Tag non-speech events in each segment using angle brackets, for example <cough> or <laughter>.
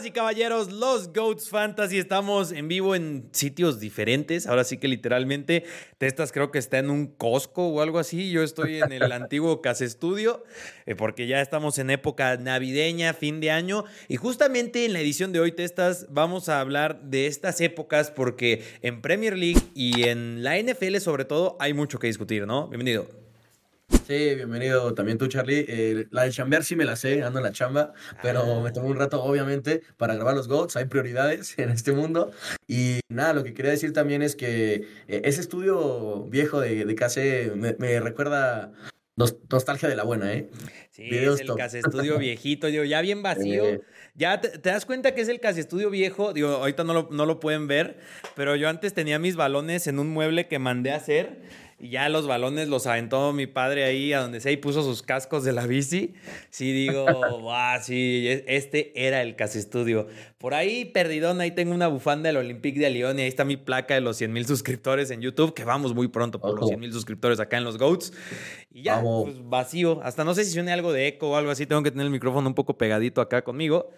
Damas y caballeros, los Goats Fantasy estamos en vivo en sitios diferentes. Ahora sí que literalmente Testas creo que está en un Costco o algo así. Yo estoy en el <laughs> antiguo Casa Estudio eh, porque ya estamos en época navideña, fin de año. Y justamente en la edición de hoy, Testas, vamos a hablar de estas épocas porque en Premier League y en la NFL sobre todo hay mucho que discutir, ¿no? Bienvenido. Sí, bienvenido también tú, Charlie. Eh, la de chambear sí me la sé, ando en la chamba, pero ah. me tomó un rato, obviamente, para grabar los GOATs. Hay prioridades <laughs> en este mundo. Y nada, lo que quería decir también es que eh, ese estudio viejo de, de KC me, recuerda nostalgia de la buena, ¿eh? Sí, es el Case Estudio <laughs> viejito, digo, ya bien vacío. Eh. Ya te, das cuenta que es el Case Estudio viejo, digo, ahorita no lo, no lo pueden ver, pero yo antes tenía mis balones en un mueble que mandé a hacer y ya los balones los aventó mi padre ahí a donde sea y puso sus cascos de la bici. Sí, digo, <laughs> sí, e, este era el Casi Estudio. Por ahí, perdidón, ahí tengo una bufanda del Olympique de Lyon y ahí está mi placa de los 100 mil suscriptores en YouTube, que vamos muy pronto por los 100 mil suscriptores acá en los GOATs. Y ya, pues vacío. Hasta no sé si suene algo de eco o algo así, tengo que tener el micrófono un poco pegadito acá conmigo.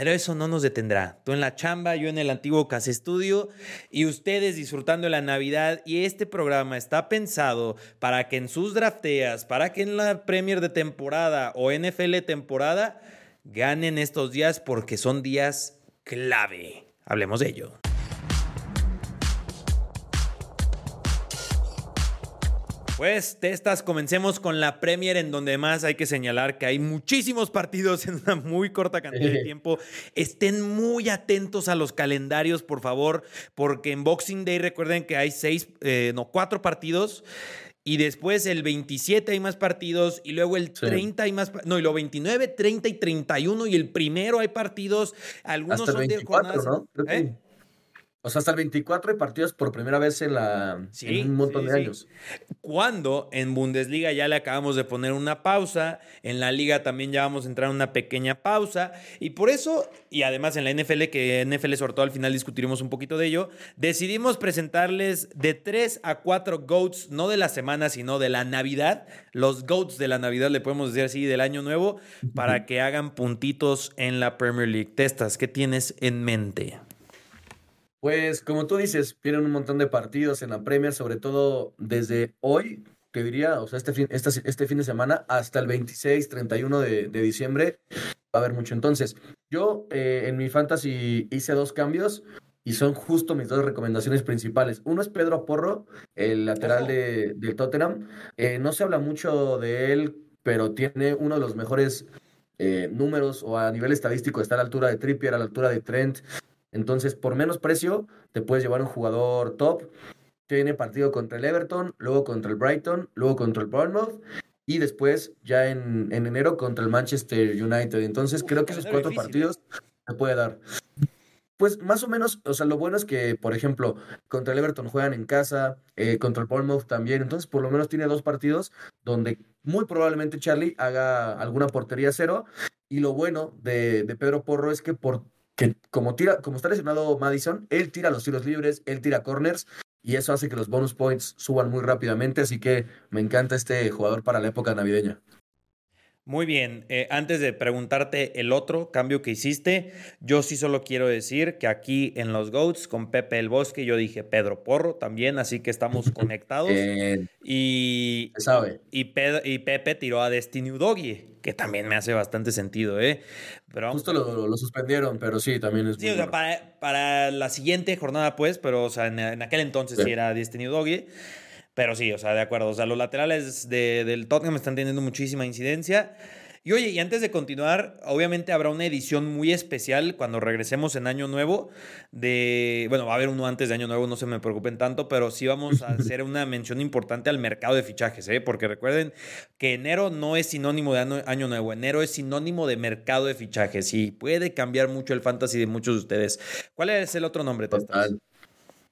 Pero eso no nos detendrá. Tú en la chamba, yo en el antiguo Casa Estudio y ustedes disfrutando de la Navidad. Y este programa está pensado para que en sus drafteas, para que en la Premier de temporada o NFL temporada ganen estos días porque son días clave. Hablemos de ello. Pues, testas, comencemos con la Premier, en donde más hay que señalar que hay muchísimos partidos <laughs> en una muy corta cantidad de <laughs> tiempo. Estén muy atentos a los calendarios, por favor, porque en Boxing Day recuerden que hay seis, eh, no, cuatro partidos. Y después el 27 hay más partidos y luego el 30 hay más, no, y lo 29, 30 y 31 y el primero hay partidos, algunos son de jornadas, ¿no? ¿eh? O sea, hasta el 24 hay partidos por primera vez en, la, un montón de años. Cuando en Bundesliga ya le acabamos de poner una pausa, en la liga también ya vamos a entrar en una pequeña pausa, y por eso, y además en la NFL, que NFL sobre todo al final discutiremos un poquito de ello, decidimos presentarles de 3 a 4 GOATs, no de la semana, sino de la Navidad, los GOATs de la Navidad, le podemos decir así, del año nuevo, para que hagan puntitos en la Premier League. Testas, ¿qué tienes en mente? Pues como tú dices, vienen un montón de partidos en la Premier, sobre todo desde hoy, que diría, o sea, este fin, este, este fin de semana hasta el 26, 31 de, de diciembre, va a haber mucho. Entonces, yo eh, en mi fantasy hice dos cambios y son justo mis dos recomendaciones principales. Uno es Pedro Porro, el lateral de, del Tottenham. Eh, no se habla mucho de él, pero tiene uno de los mejores eh, números o a nivel estadístico está a la altura de Trippier, a la altura de Trent. Entonces, por menos precio, te puedes llevar un jugador top. Tiene partido contra el Everton, luego contra el Brighton, luego contra el Bournemouth y después ya en, enero contra el Manchester United. Entonces, creo que esos cuatro partidos te puede dar. Pues más o menos, o sea, lo bueno es que, por ejemplo, contra el Everton juegan en casa, eh, contra el Bournemouth también, entonces por lo menos tiene dos partidos donde muy probablemente Charlie haga alguna portería cero. Y lo bueno de, de Pedro Porro es que por que como tira, como está lesionado Madison, él tira los tiros libres, él tira corners y eso hace que los bonus points suban muy rápidamente, así que me encanta este jugador para la época navideña. Muy bien, eh, antes de preguntarte el otro cambio que hiciste, yo sí solo quiero decir que aquí en los GOATs con Pepe el Bosque yo dije Pedro Porro también, así que estamos <laughs> conectados. y, sabe. Y, Pepe tiró a Destiny Udogui, que también me hace bastante sentido, ¿eh? Pero, Justo lo, suspendieron, pero sí, también es Sí, o sea, para, la siguiente jornada, pues, pero o sea, en, aquel entonces sí, era Destiny Udogui. Pero sí, o sea, de acuerdo. O sea, los laterales de, del Tottenham están teniendo muchísima incidencia. Y oye, y antes de continuar, obviamente habrá una edición muy especial cuando regresemos en Año Nuevo. De, bueno, va a haber uno antes de Año Nuevo, no se me preocupen tanto, pero sí vamos a <laughs> hacer una mención importante al mercado de fichajes, ¿eh? porque recuerden que enero no es sinónimo de Año Nuevo, enero es sinónimo de mercado de fichajes y puede cambiar mucho el fantasy de muchos de ustedes. ¿Cuál es el otro nombre, Testas?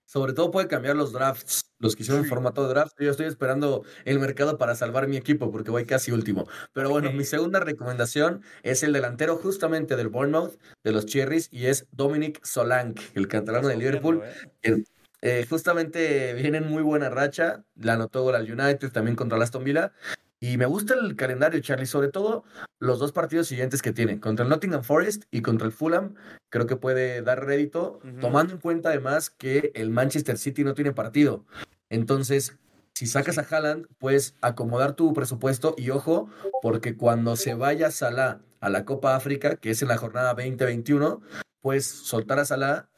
Sobre todo puede cambiar los drafts, los que hicieron en formato de draft. Yo estoy esperando el mercado para salvar mi equipo porque voy casi último. Pero bueno, mi segunda recomendación es el delantero justamente del Bournemouth, de los Cherries, y es Dominic Solank, el canterano de Liverpool. ¿eh? Eh, justamente viene en muy buena racha, la anotó gol al United, también contra el Aston Villa. Y me gusta el calendario, Charlie, sobre todo los dos partidos siguientes que tiene, contra el Nottingham Forest y contra el Fulham. Creo que puede dar rédito, tomando en cuenta además que el Manchester City no tiene partido. Entonces, si sacas a Haaland, puedes acomodar tu presupuesto y ojo, porque cuando se vaya Salah a la Copa África, que es en la jornada 2021, puedes soltar a Salah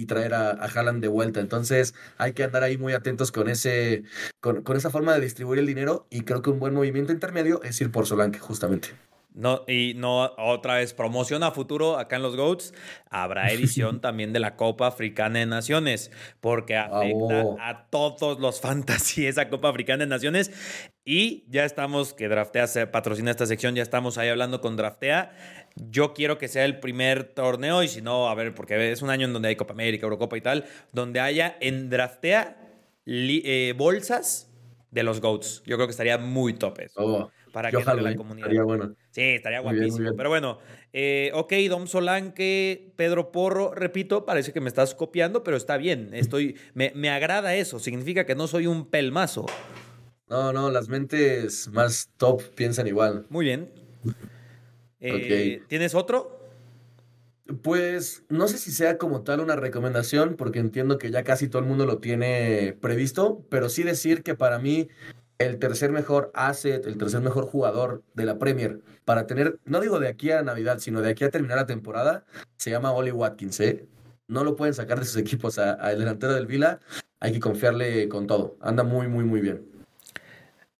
y traer a, a Haaland de vuelta. Entonces hay que andar ahí muy atentos con, ese, con, con, esa forma de distribuir el dinero y creo que un buen movimiento intermedio es ir por Solanke, justamente. No, y no, otra vez, promoción a futuro acá en los GOATs. Habrá <laughs> edición también de la Copa Africana de Naciones, porque afecta a todos los fantasy <laughs> esa Copa Africana de Naciones. Y ya estamos, que Draftea se patrocina esta sección, ya estamos ahí hablando con Draftea. Yo quiero que sea el primer torneo, y si no, a ver, porque es un año en donde hay Copa América, Eurocopa y tal, donde haya en Draftea eh, bolsas de los GOATs. Yo creo que estaría muy top eso. Oh para que la comunidad. Estaría bueno. Sí, estaría guapísimo. Pero bueno, eh, ok, Dom Solanque, Pedro Porro, repito, parece que me estás copiando, pero está bien. Estoy, me, me agrada eso. Significa que no soy un pelmazo. No, no, las mentes más top piensan igual. Muy bien. Eh, ¿Tienes otro? Pues no sé si sea como tal una recomendación, porque entiendo que ya casi todo el mundo lo tiene previsto, pero sí decir que para mí el tercer mejor asset, el tercer mejor jugador de la Premier para tener, no digo de aquí a Navidad, sino de aquí a terminar la temporada, se llama Oli Watkins. ¿eh? No lo pueden sacar de sus equipos al delantero del Vila. Hay que confiarle con todo. Anda muy, muy, muy bien.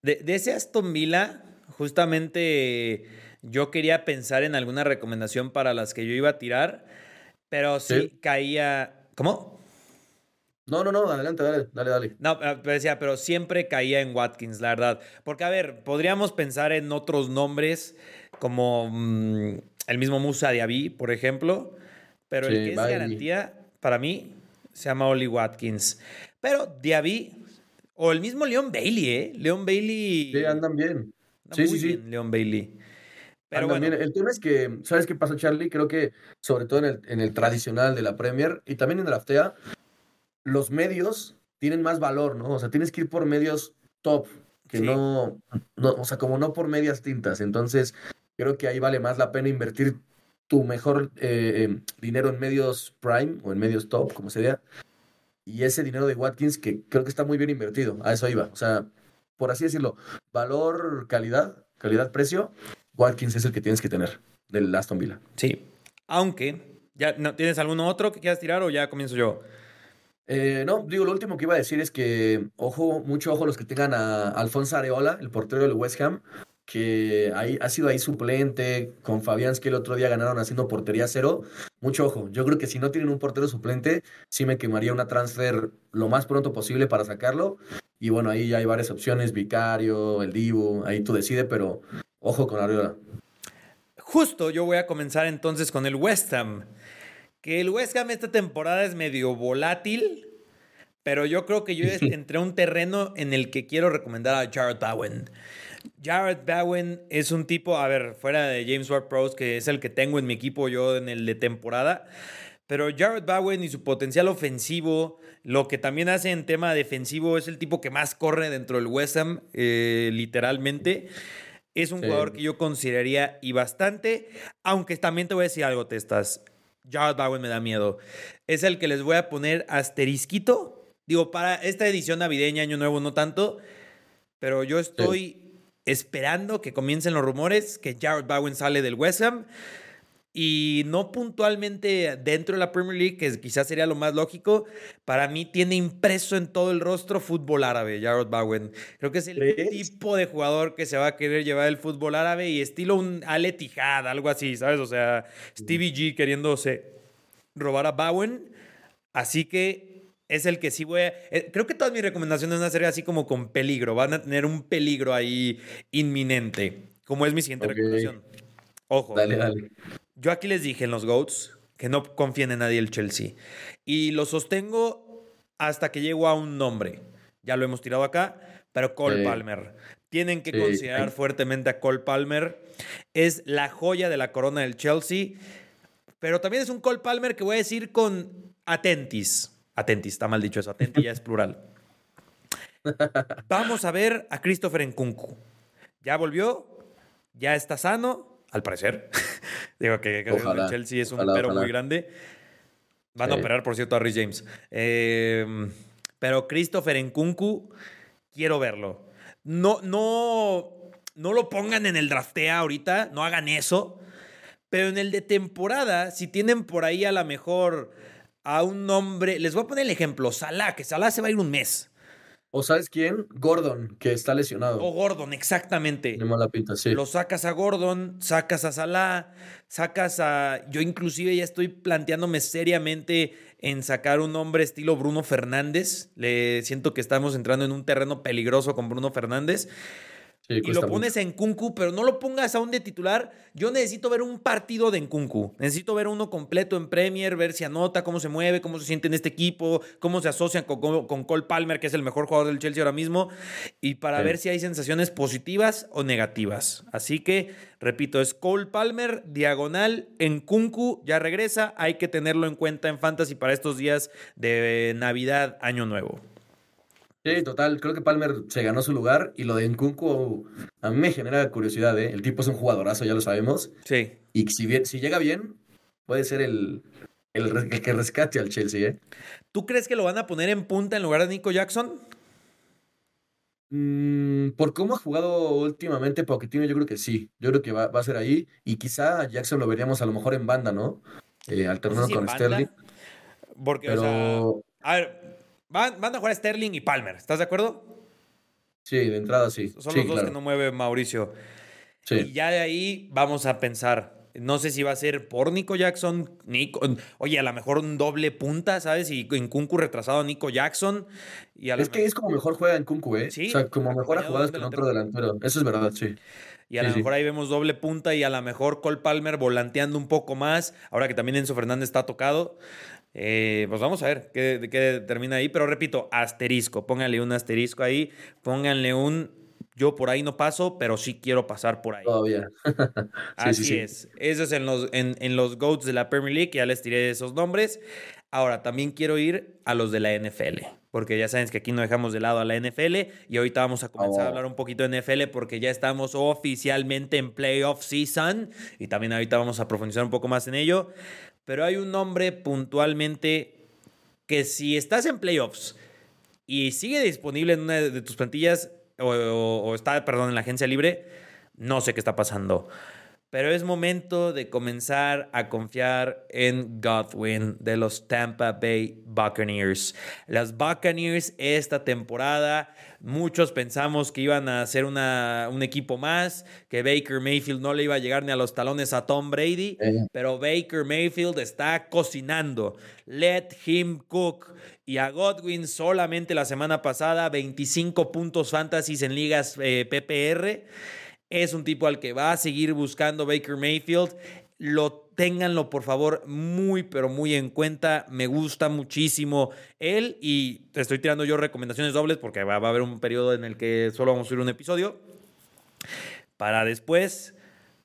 De, ese Aston Villa, justamente yo quería pensar en alguna recomendación para las que yo iba a tirar, pero sí. caía. ¿Cómo? No, no, no, adelante, dale, dale, dale. No, pero decía, pero siempre caía en Watkins, la verdad. Porque, a ver, podríamos pensar en otros nombres como mm, el mismo Musa Diaby, por ejemplo, pero el que es garantía, para mí, se llama Oli Watkins. Pero Diaby, o el mismo Leon Bailey, ¿eh? Leon Bailey. Sí, andan bien. sí, sí, sí. Leon Bailey. Pero bueno. El tema es que, ¿sabes qué pasa, Charlie? Creo que, sobre todo en el, en el tradicional de la Premier y también en la Draftea, los medios tienen más valor, ¿no? O sea, tienes que ir por medios top, que no, no, o sea, como no por medias tintas. Entonces, creo que ahí vale más la pena invertir tu mejor eh, em, dinero en medios prime o en medios top, como sea. Y ese dinero de Watkins, que creo que está muy bien invertido, a eso iba. O sea, por así decirlo, valor, calidad, calidad-precio, Watkins es el que tienes que tener del Aston Villa. Sí, aunque, ¿ya no, ¿tienes algún otro que quieras tirar o ya comienzo yo? Eh, no, digo, lo último que iba a decir es que, ojo, mucho ojo los que tengan a Alfonso Areola, el portero del West Ham, que ahí, ha sido ahí suplente, con Fabián que el otro día ganaron haciendo portería cero. Mucho ojo, yo creo que si no tienen un portero suplente, sí me quemaría una transfer lo más pronto posible para sacarlo. Y bueno, ahí ya hay varias opciones, Vicario, el Divo, ahí tú decides, pero ojo con Areola. Justo yo voy a comenzar entonces con el West Ham que el West Ham esta temporada es medio volátil, pero yo creo que yo <laughs> entré a un terreno en el que quiero recomendar a Jared Bowen. Jared Bowen es un tipo, a ver, fuera de James Ward-Prowse, que es el que tengo en mi equipo yo en el de temporada, pero Jared Bowen y su potencial ofensivo, lo que también hace en tema defensivo, es el tipo que más corre dentro del West Ham, eh, literalmente. Es un jugador que yo consideraría y bastante, aunque también te voy a decir algo, Testas. Jared Bowen me da miedo. Es el que les voy a poner asterisquito. Digo, para esta edición navideña, Año Nuevo, no tanto. Pero yo estoy esperando que comiencen los rumores que Jared Bowen sale del West Ham y no puntualmente dentro de la Premier League, que quizás sería lo más lógico, para mí tiene impreso en todo el rostro fútbol árabe, Jared Bowen. Creo que es el tipo de jugador que se va a querer llevar el fútbol árabe y estilo un Ale Tijad, algo así, ¿sabes? O sea, Stevie G queriéndose robar a Bowen. Así que es el que sí voy a... Eh, creo que todas mis recomendaciones van a ser así como con peligro, van a tener un peligro ahí inminente, como es mi siguiente recomendación. Ojo. Dale, dale. Yo aquí les dije en los GOATs que no confíen en nadie el Chelsea. Y lo sostengo hasta que llego a un nombre. Ya lo hemos tirado acá, pero Cole Palmer. Tienen que considerar fuertemente a Cole Palmer. Es la joya de la corona del Chelsea. Pero también es un Cole Palmer que voy a decir con atentis. Atentis, está mal dicho eso. Atentis ya es plural. Vamos a ver a Christopher Nkunku. ya volvió, ya está sano, al parecer. Digo que, el Chelsea es un pero muy grande. Van a operar, por cierto, a Rhys James. Em, pero Christopher Nkunku, quiero verlo. No, no, no lo pongan en el draftea ahorita, no hagan eso. Pero en el de temporada, si tienen por ahí a la mejor a un nombre, les voy a poner el ejemplo, Salah, que Salah se va a ir un mes. ¿O sabes quién? Gordon, que está lesionado. O Gordon, exactamente. De mala pinta, sí. Lo sacas a Gordon, sacas a Salah, sacas a. Yo, inclusive, ya estoy planteándome seriamente en sacar un nombre estilo Bruno Fernández. Le siento que estamos entrando en un terreno peligroso con Bruno Fernández y lo pones en Kunku, pero no lo pongas aún de titular. Yo necesito ver un partido de Kunku. Necesito ver uno completo en Premier, ver si anota, cómo se mueve, cómo se siente en este equipo, cómo se asocian con, con Cole Palmer, que es el mejor jugador del Chelsea ahora mismo, y para ver si hay sensaciones positivas o negativas. Así que, repito, es Cole Palmer, diagonal en Kunku, ya regresa. Hay que tenerlo en cuenta en Fantasy para estos días de Navidad, Año Nuevo. Sí, total. Creo que Palmer se ganó su lugar y lo de Nkunku a mí me genera curiosidad, ¿eh? El tipo es un jugadorazo, ya lo sabemos. Sí. Y si, bien, si llega bien, puede ser el, el, que rescate al Chelsea, ¿eh? ¿Tú crees que lo van a poner en punta en lugar de Nico Jackson? Mm, por cómo ha jugado últimamente Pochettino, yo creo que sí. Yo creo que va, a ser ahí. Y quizá Jackson lo veríamos a lo mejor en banda, ¿no? Eh, alternando con Sterling. Porque, o sea, a ver, Van, a jugar Sterling y Palmer, ¿estás de acuerdo? Sí, de entrada sí. Son los dos que no mueve Mauricio. Sí. Y ya de ahí vamos a pensar. No sé si va a ser por Nico Jackson, Nico, oye, a lo mejor un doble punta, ¿sabes? Y en Kunku retrasado a Nico Jackson. Y es que es como mejor juega en Kunku, ¿eh? Sí. O sea, como mejor ha jugado con otro delantero. Eso es verdad, sí. Y a lo mejor ahí vemos doble punta y a lo mejor Cole Palmer volanteando un poco más, ahora que también Enzo Fernández está tocado. Eh, pues vamos a ver qué, qué termina ahí, pero repito, asterisco, pónganle un asterisco ahí, pónganle un yo por ahí no paso, pero sí quiero pasar por ahí. Todavía. <laughs> Así es. Eso es en los, en, en los GOATs de la Premier League, ya les tiré esos nombres. Ahora, también quiero ir a los de la NFL, porque ya saben que aquí no dejamos de lado a la NFL y ahorita vamos a comenzar a oh. hablar un poquito de NFL porque ya estamos oficialmente en playoff season y también ahorita vamos a profundizar un poco más en ello pero hay un nombre puntualmente que si estás en playoffs y sigue disponible en una de tus plantillas o, está, perdón, en la agencia libre, no sé qué está pasando. Pero es momento de comenzar a confiar en Godwin de los Tampa Bay Buccaneers. Las Buccaneers esta temporada, muchos pensamos que iban a ser una, un equipo más, que Baker Mayfield no le iba a llegar ni a los talones a Tom Brady, pero Baker Mayfield está cocinando. Let him cook. Y a Godwin solamente la semana pasada 25 puntos fantasies en ligas eh, PPR es un tipo al que va a seguir buscando Baker Mayfield. Lo ténganlo por favor muy pero muy en cuenta. Me gusta muchísimo él y estoy tirando yo recomendaciones dobles porque va, a haber un periodo en el que solo vamos a subir un episodio. Para después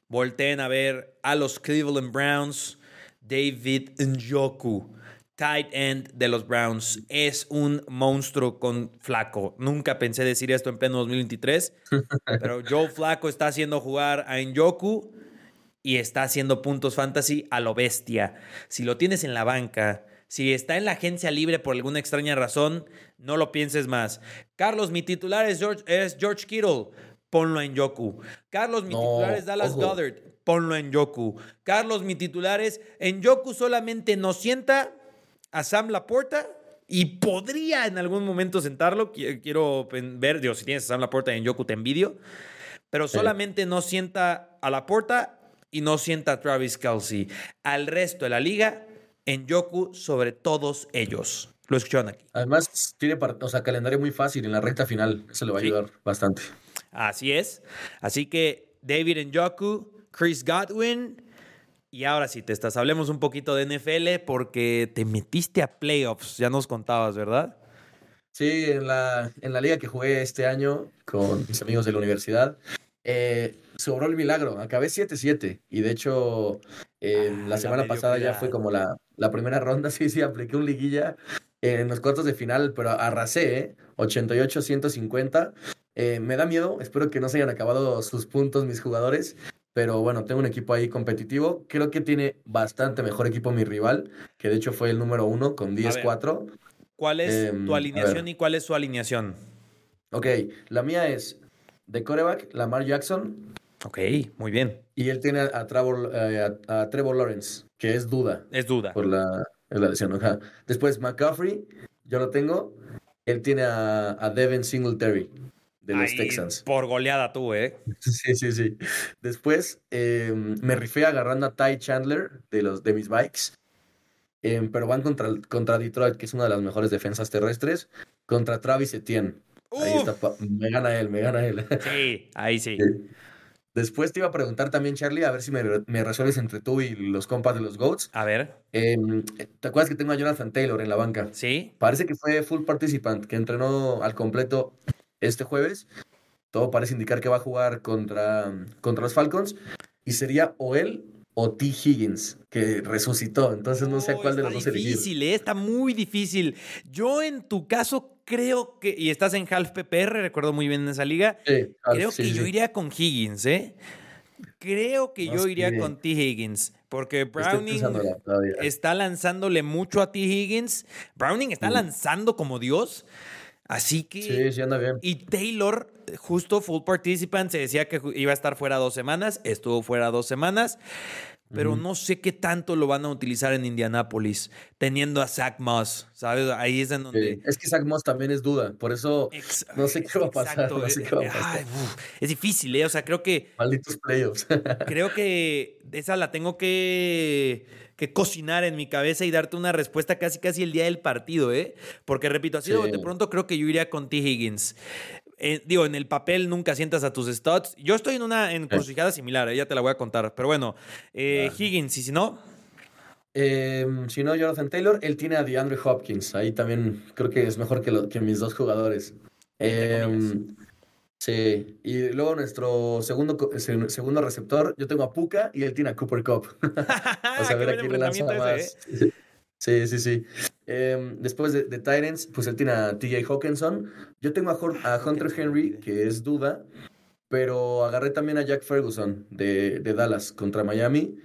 volteen a ver a los Cleveland Browns, David Njoku tight end de los Browns. Es un monstruo con Flaco. Nunca pensé decir esto en pleno 2023, <laughs> pero Joe Flaco está haciendo jugar a Njoku y está haciendo puntos fantasy a lo bestia. Si lo tienes en la banca, si está en la agencia libre por alguna extraña razón, no lo pienses más. Carlos, mi titular es George, es George Kittle. Ponlo en Yoku. Carlos, mi titular es Dallas Goddard. Ponlo en Yoku. Carlos, mi titular es en Yoku solamente nos sienta a Sam Laporta y podría en algún momento sentarlo. Quiero ver, digo, si tienes a Sam Laporta en Yoku te envidio, pero solamente no sienta a Laporta y no sienta a Travis Kelsey. Al resto de la liga, en Yoku sobre todos ellos. Lo escucharon aquí. Además, tiene o sea, calendario muy fácil en la recta final. Eso le va a ayudar bastante. Así es. Así que David en Yoku, Chris Godwin, y ahora sí, te estás, hablemos un poquito de NFL porque te metiste a playoffs, ya nos contabas, ¿verdad? Sí, en la, en la liga que jugué este año con mis amigos de la universidad, eh, sobró el milagro, acabé 7-7 y de hecho eh, ah, la semana pasada ya fue como la, la primera ronda, <laughs> sí, sí, apliqué un liguilla en los cuartos de final, pero arrasé, ¿eh? 88-150 Eh, me da miedo, espero que no se hayan acabado sus puntos mis jugadores, pero bueno, tengo un equipo ahí competitivo. Creo que tiene bastante mejor equipo mi rival, que de hecho fue el número uno con 10-4. ¿Cuál es tu em, alineación y cuál es su alineación? Ok, la mía es de coreback, Lamar Jackson. Ok, muy bien. Y él tiene a Trevor, eh, a, Trevor Lawrence, que es duda. Es duda. Por la, la lesión. Después McCaffrey, yo lo tengo. Él tiene a, Devin Singletary de los Texans. Por goleada tú, ¿eh? Sí, sí, sí. Después em, me rifé agarrando a Ty Chandler de, los, de mis bikes. Em, pero van contra, contra Detroit, que es una de las mejores defensas terrestres, contra Travis Etienne. Ahí está, me gana él, me gana él. Sí, ahí sí. Después te iba a preguntar también, Charlie, a ver si me, resuelves entre tú y los compas de los GOATs. A ver. Em, ¿Te acuerdas que tengo a Jonathan Taylor en la banca? Sí. Parece que fue full participant, que entrenó al completo este jueves. Todo parece indicar que va a jugar contra, contra los Falcons. Y sería o él o T. Higgins, que resucitó. Entonces no sé a cuál de los dos elegir. Está difícil, ¿eh? está muy difícil. Yo en tu caso creo que, y estás en half PPR, recuerdo muy bien en esa liga, creo que yo iría con Higgins, ¿eh? Creo que yo iría con T. Higgins, porque Browning está lanzándole mucho a T. Higgins. Browning está lanzando como Dios. Así que. Sí, sí anda bien. Y Taylor, justo full participant, se decía que iba a estar fuera dos semanas, estuvo fuera dos semanas pero no sé qué tanto lo van a utilizar en Indianápolis, teniendo a Zach Moss, ¿sabes? Ahí es en donde... Es que Zach Moss también es duda, por eso no sé qué va a pasar. es difícil, ¿eh? O sea, creo que... Malditos playoffs. <laughs> creo que esa la tengo que, que cocinar en mi cabeza y darte una respuesta casi casi el día del partido, ¿eh? Porque repito, así de pronto creo que yo iría con T. Higgins. Eh, digo, en el papel nunca sientas a tus studs. Yo estoy en una encrucijada similar, eh, ya te la voy a contar. Pero bueno, eh, Higgins, y si no. Em, si no, Jonathan Taylor, él tiene a DeAndre Hopkins. Ahí también creo que es mejor que, que mis dos jugadores. Em, sí, y luego nuestro segundo, segundo receptor, yo tengo a Puka y él tiene a Cooper Cup. <laughs> o sea, a ver <laughs> a quién le lanza más. Sí, sí, sí. Em, después de, de, Titans, pues él tiene a TJ Hawkinson. Yo tengo a, Hunter Henry, que es duda, pero agarré también a Jack Ferguson de, Dallas contra Miami.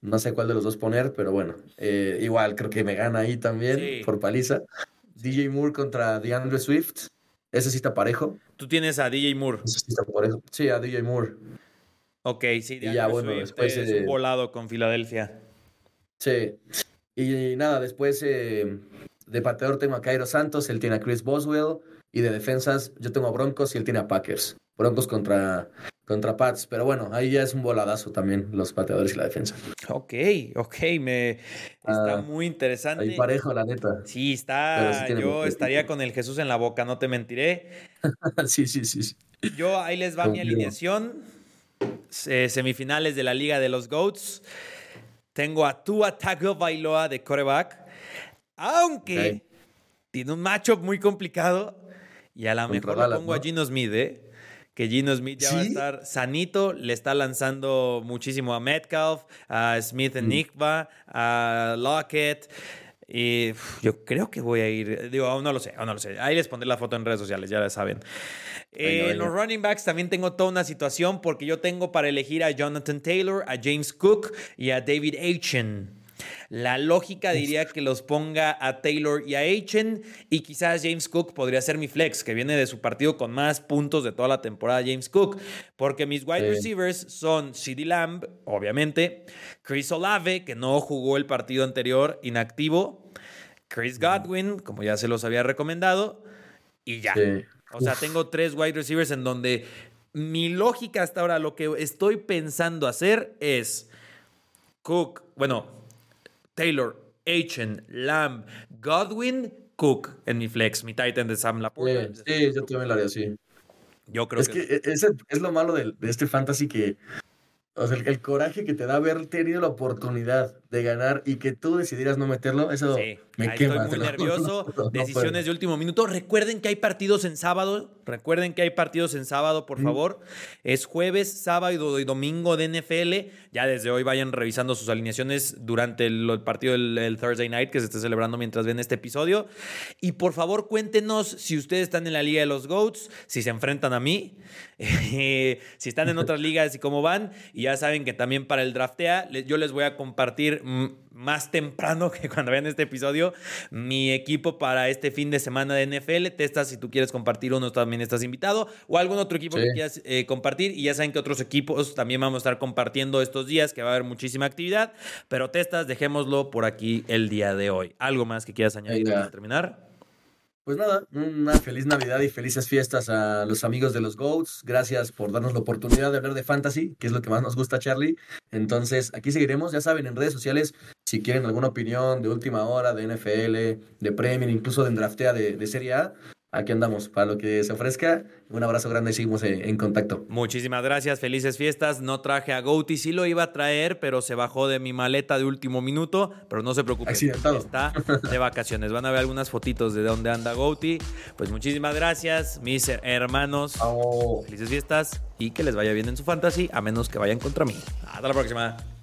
No sé cuál de los dos poner, pero bueno, eh, igual creo que me gana ahí también por paliza. DJ Moore contra DeAndre Swift. Ese sí está parejo. Tú tienes a DJ Moore. Ese sí está parejo. Sí, a DJ Moore. Ok, sí, DeAndre ya, bueno, después, es un volado con Filadelfia. Sí. Y nada, después eh, de pateador tengo a Cairo Santos, él tiene a Chris Boswell. Y de defensas yo tengo a Broncos y él tiene a Packers. Broncos contra, contra Pats. Pero bueno, ahí ya es un voladazo también los pateadores y la defensa. Ok, ok, me está ah, muy interesante. Ahí parejo, la neta. Sí, está. yo estaría con el Jesús en la boca, no te mentiré. <laughs> sí, sí, sí, Yo ahí les va mi alineación. semifinales de la Liga de los Goats. Tengo a Tua Tagovailoa de coreback. Aunque tiene un matchup muy complicado. Y a lo mejor lo pongo a Gino Smith, ¿eh? Que Gino Smith ya va a estar sanito. Le está lanzando muchísimo a Metcalf, a Smith en mm. a Lockett. Y yo creo que voy a ir. Digo, aún no lo sé, aún no lo sé. Ahí les pondré la foto en redes sociales, ya la saben. En los running backs también tengo toda una situación porque yo tengo para elegir a Jonathan Taylor, a James Cook y a David Achen. La lógica diría que los ponga a Taylor y a Achen y quizás James Cook podría ser mi flex, que viene de su partido con más puntos de toda la temporada James Cook, porque mis wide receivers son CeeDee Lamb, obviamente, Chris Olave, que no jugó el partido anterior, inactivo, Chris Godwin, como ya se los había recomendado, y ya. O sea, tengo tres wide receivers en donde mi lógica hasta ahora, lo que estoy pensando hacer es Cook, bueno, Taylor, Achen, Lamb, Godwin, Cook en mi flex, mi Titan de Sam Laporta. Sí, yo también lo haría así. Yo creo es que, es, es, lo malo de, este fantasy que O sea, el, coraje que te da haber tenido la oportunidad de ganar y que tú decidieras no meterlo, eso me quema. Estoy muy nervioso. <laughs> Decisiones de último minuto. Recuerden que hay partidos en sábado. Recuerden que hay partidos en sábado, por favor. Es jueves, sábado y domingo de NFL. Ya desde hoy vayan revisando sus alineaciones durante el, partido del Thursday night que se esté celebrando mientras ven este episodio. Y por favor, cuéntenos si ustedes están en la Liga de los Goats, si se enfrentan a mí, <laughs> si están en otras ligas y cómo van. Y ya saben que también para el draftea, yo les voy a compartir más temprano <laughs> que cuando vean este episodio mi equipo para este fin de semana de NFL. Testas, si tú quieres compartir uno, también estás invitado. O algún otro equipo que quieras eh, compartir. Y ya saben que otros equipos también vamos a estar compartiendo estos días, que va a haber muchísima actividad. Pero Testas, dejémoslo por aquí el día de hoy. ¿Algo más que quieras añadir para terminar? Pues nada, una feliz Navidad y felices fiestas a los amigos de los GOATs. Gracias por darnos la oportunidad de hablar de fantasy, que es lo que más nos gusta, Charlie. Entonces, aquí seguiremos, ya saben, en redes sociales, si quieren alguna opinión de última hora, de NFL, de Premier, incluso de Draftea de, de Serie A, aquí andamos para lo que se ofrezca. Un abrazo grande y seguimos en contacto. Muchísimas gracias, felices fiestas. No traje a Gouti, sí lo iba a traer, pero se bajó de mi maleta de último minuto. Pero no se preocupe, está de vacaciones. Van a ver algunas fotitos de dónde anda Gouti. Pues muchísimas gracias, mis hermanos. Felices fiestas y que les vaya bien en su fantasy, a menos que vayan contra mí. Hasta la próxima.